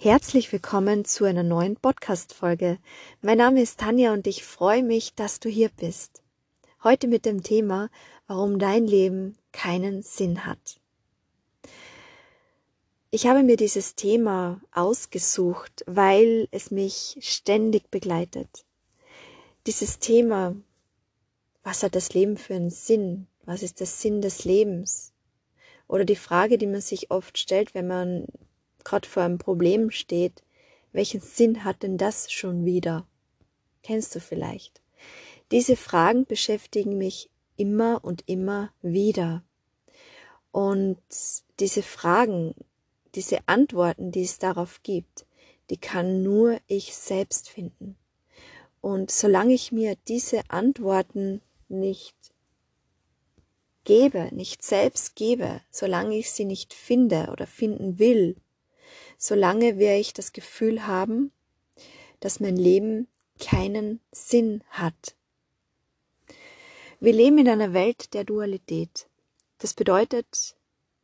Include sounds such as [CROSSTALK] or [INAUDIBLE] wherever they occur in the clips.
Herzlich willkommen zu einer neuen Podcast-Folge. Mein Name ist Tanja und ich freue mich, dass du hier bist. Heute mit dem Thema, warum dein Leben keinen Sinn hat. Ich habe mir dieses Thema ausgesucht, weil es mich ständig begleitet. Dieses Thema, was hat das Leben für einen Sinn? Was ist der Sinn des Lebens? Oder die Frage, die man sich oft stellt, wenn man gerade vor einem Problem steht, welchen Sinn hat denn das schon wieder? Kennst du vielleicht? Diese Fragen beschäftigen mich immer und immer wieder. Und diese Fragen, diese Antworten, die es darauf gibt, die kann nur ich selbst finden. Und solange ich mir diese Antworten nicht gebe, nicht selbst gebe, solange ich sie nicht finde oder finden will, solange werde ich das Gefühl haben, dass mein Leben keinen Sinn hat. Wir leben in einer Welt der Dualität. Das bedeutet,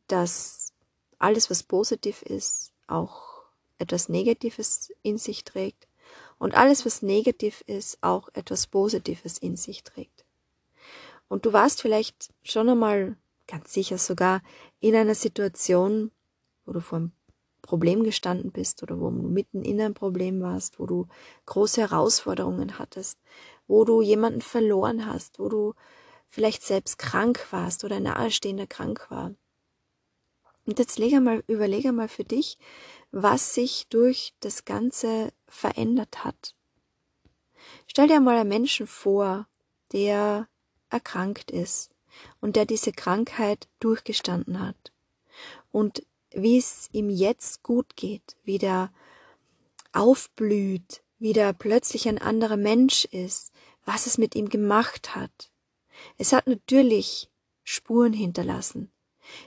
dass alles, was positiv ist, auch etwas Negatives in sich trägt und alles, was negativ ist, auch etwas Positives in sich trägt. Und du warst vielleicht schon einmal, ganz sicher sogar, in einer Situation, wo du vor einem Problem gestanden bist oder wo du mitten in einem Problem warst, wo du große Herausforderungen hattest, wo du jemanden verloren hast, wo du vielleicht selbst krank warst oder Nahestehender krank war. Und jetzt lege mal, überlege mal für dich, was sich durch das Ganze verändert hat. Stell dir mal einen Menschen vor, der erkrankt ist und der diese Krankheit durchgestanden hat und wie es ihm jetzt gut geht, wie der aufblüht, wie der plötzlich ein anderer Mensch ist, was es mit ihm gemacht hat. Es hat natürlich Spuren hinterlassen.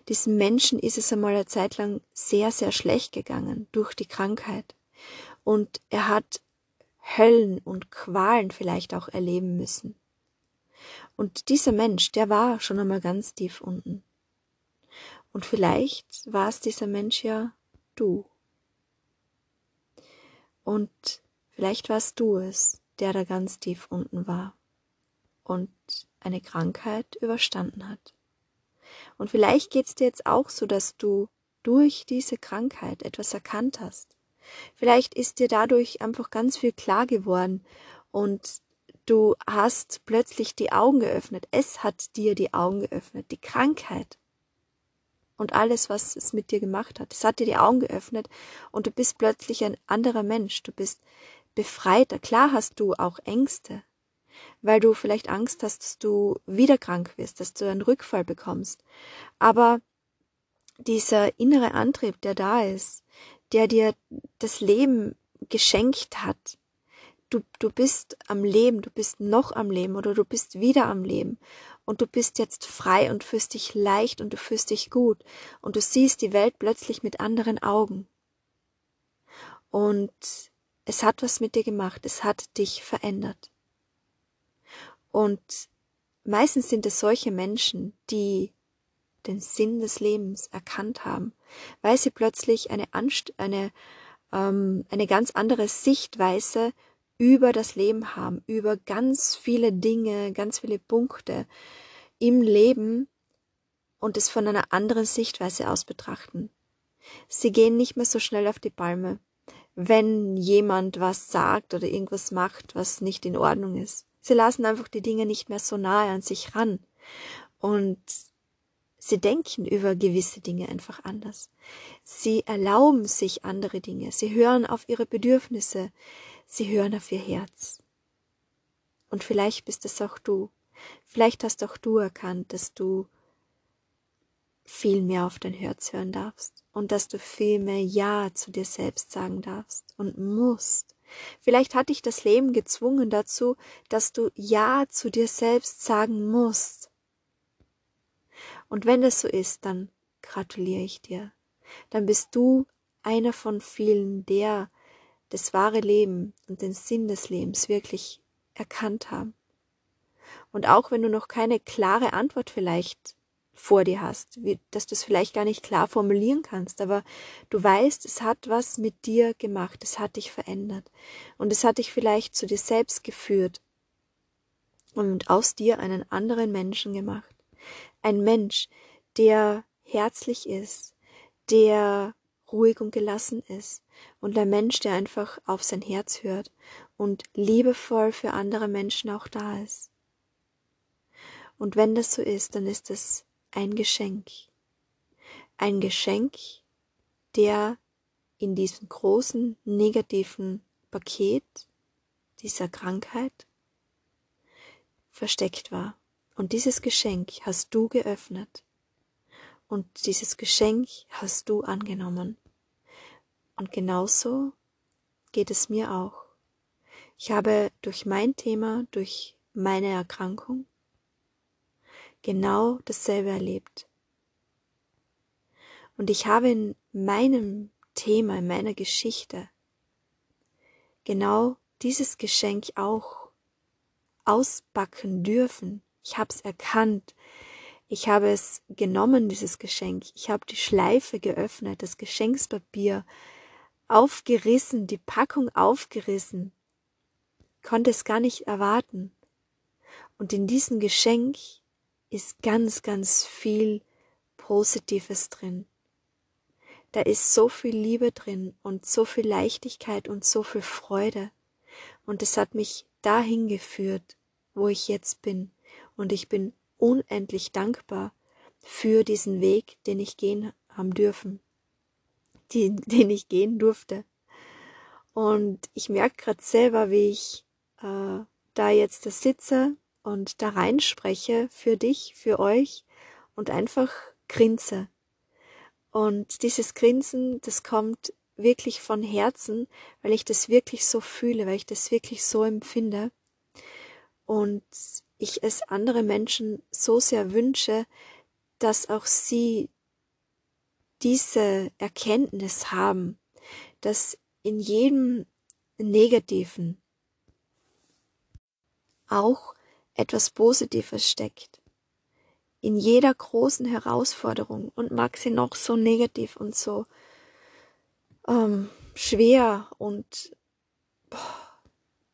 Diesem Menschen ist es einmal eine Zeit lang sehr, sehr schlecht gegangen durch die Krankheit. Und er hat Höllen und Qualen vielleicht auch erleben müssen. Und dieser Mensch, der war schon einmal ganz tief unten. Und vielleicht war es dieser Mensch ja du. Und vielleicht warst du es, der da ganz tief unten war und eine Krankheit überstanden hat. Und vielleicht geht's dir jetzt auch so, dass du durch diese Krankheit etwas erkannt hast. Vielleicht ist dir dadurch einfach ganz viel klar geworden und du hast plötzlich die Augen geöffnet. Es hat dir die Augen geöffnet. Die Krankheit und alles, was es mit dir gemacht hat. Es hat dir die Augen geöffnet und du bist plötzlich ein anderer Mensch. Du bist befreiter. Klar hast du auch Ängste, weil du vielleicht Angst hast, dass du wieder krank wirst, dass du einen Rückfall bekommst. Aber dieser innere Antrieb, der da ist, der dir das Leben geschenkt hat, du, du bist am Leben, du bist noch am Leben oder du bist wieder am Leben und du bist jetzt frei und fühlst dich leicht und du fühlst dich gut und du siehst die Welt plötzlich mit anderen Augen. Und es hat was mit dir gemacht, es hat dich verändert. Und meistens sind es solche Menschen, die den Sinn des Lebens erkannt haben, weil sie plötzlich eine, Anst eine, ähm, eine ganz andere Sichtweise über das Leben haben, über ganz viele Dinge, ganz viele Punkte im Leben und es von einer anderen Sichtweise aus betrachten. Sie gehen nicht mehr so schnell auf die Palme, wenn jemand was sagt oder irgendwas macht, was nicht in Ordnung ist. Sie lassen einfach die Dinge nicht mehr so nahe an sich ran und sie denken über gewisse Dinge einfach anders. Sie erlauben sich andere Dinge, sie hören auf ihre Bedürfnisse, Sie hören auf ihr Herz. Und vielleicht bist es auch du. Vielleicht hast auch du erkannt, dass du viel mehr auf dein Herz hören darfst und dass du viel mehr Ja zu dir selbst sagen darfst und musst. Vielleicht hat dich das Leben gezwungen dazu, dass du Ja zu dir selbst sagen musst. Und wenn das so ist, dann gratuliere ich dir. Dann bist du einer von vielen, der das wahre Leben und den Sinn des Lebens wirklich erkannt haben. Und auch wenn du noch keine klare Antwort vielleicht vor dir hast, wie, dass du es vielleicht gar nicht klar formulieren kannst, aber du weißt, es hat was mit dir gemacht, es hat dich verändert und es hat dich vielleicht zu dir selbst geführt und aus dir einen anderen Menschen gemacht. Ein Mensch, der herzlich ist, der ruhig und gelassen ist und ein Mensch, der einfach auf sein Herz hört und liebevoll für andere Menschen auch da ist. Und wenn das so ist, dann ist es ein Geschenk. Ein Geschenk, der in diesem großen negativen Paket dieser Krankheit versteckt war. Und dieses Geschenk hast du geöffnet. Und dieses Geschenk hast du angenommen. Und genauso geht es mir auch. Ich habe durch mein Thema, durch meine Erkrankung genau dasselbe erlebt. Und ich habe in meinem Thema, in meiner Geschichte genau dieses Geschenk auch ausbacken dürfen. Ich habe es erkannt. Ich habe es genommen, dieses Geschenk. Ich habe die Schleife geöffnet, das Geschenkspapier aufgerissen, die Packung aufgerissen. Konnte es gar nicht erwarten. Und in diesem Geschenk ist ganz, ganz viel Positives drin. Da ist so viel Liebe drin und so viel Leichtigkeit und so viel Freude. Und es hat mich dahin geführt, wo ich jetzt bin. Und ich bin unendlich dankbar für diesen Weg, den ich gehen haben dürfen, den, [LAUGHS] den ich gehen durfte. Und ich merke gerade selber, wie ich äh, da jetzt da sitze und da reinspreche für dich, für euch und einfach grinse. Und dieses Grinsen, das kommt wirklich von Herzen, weil ich das wirklich so fühle, weil ich das wirklich so empfinde. Und ich es andere Menschen so sehr wünsche, dass auch sie diese Erkenntnis haben, dass in jedem Negativen auch etwas Positives steckt. In jeder großen Herausforderung und mag sie noch so negativ und so ähm, schwer und boah,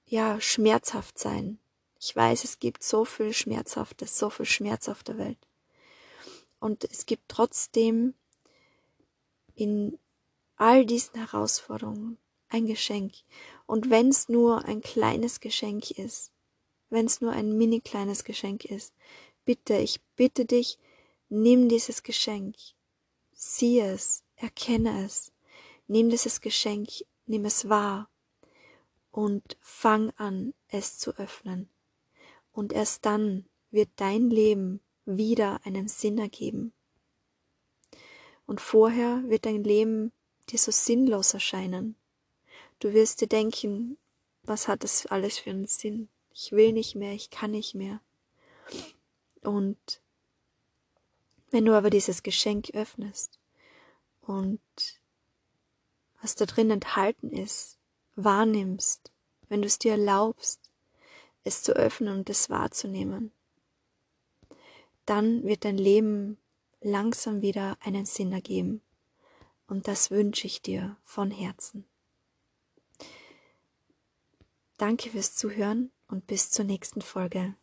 ja schmerzhaft sein. Ich weiß, es gibt so viel Schmerzhaftes, so viel Schmerz auf der Welt. Und es gibt trotzdem in all diesen Herausforderungen ein Geschenk. Und wenn es nur ein kleines Geschenk ist, wenn es nur ein mini kleines Geschenk ist. Bitte, ich bitte dich, nimm dieses Geschenk, sieh es, erkenne es, nimm dieses Geschenk, nimm es wahr und fang an, es zu öffnen. Und erst dann wird dein Leben wieder einen Sinn ergeben. Und vorher wird dein Leben dir so sinnlos erscheinen. Du wirst dir denken, was hat das alles für einen Sinn? ich will nicht mehr, ich kann nicht mehr. Und wenn du aber dieses Geschenk öffnest und was da drin enthalten ist, wahrnimmst, wenn du es dir erlaubst, es zu öffnen und es wahrzunehmen, dann wird dein Leben langsam wieder einen Sinn ergeben. Und das wünsche ich dir von Herzen. Danke fürs Zuhören und bis zur nächsten Folge.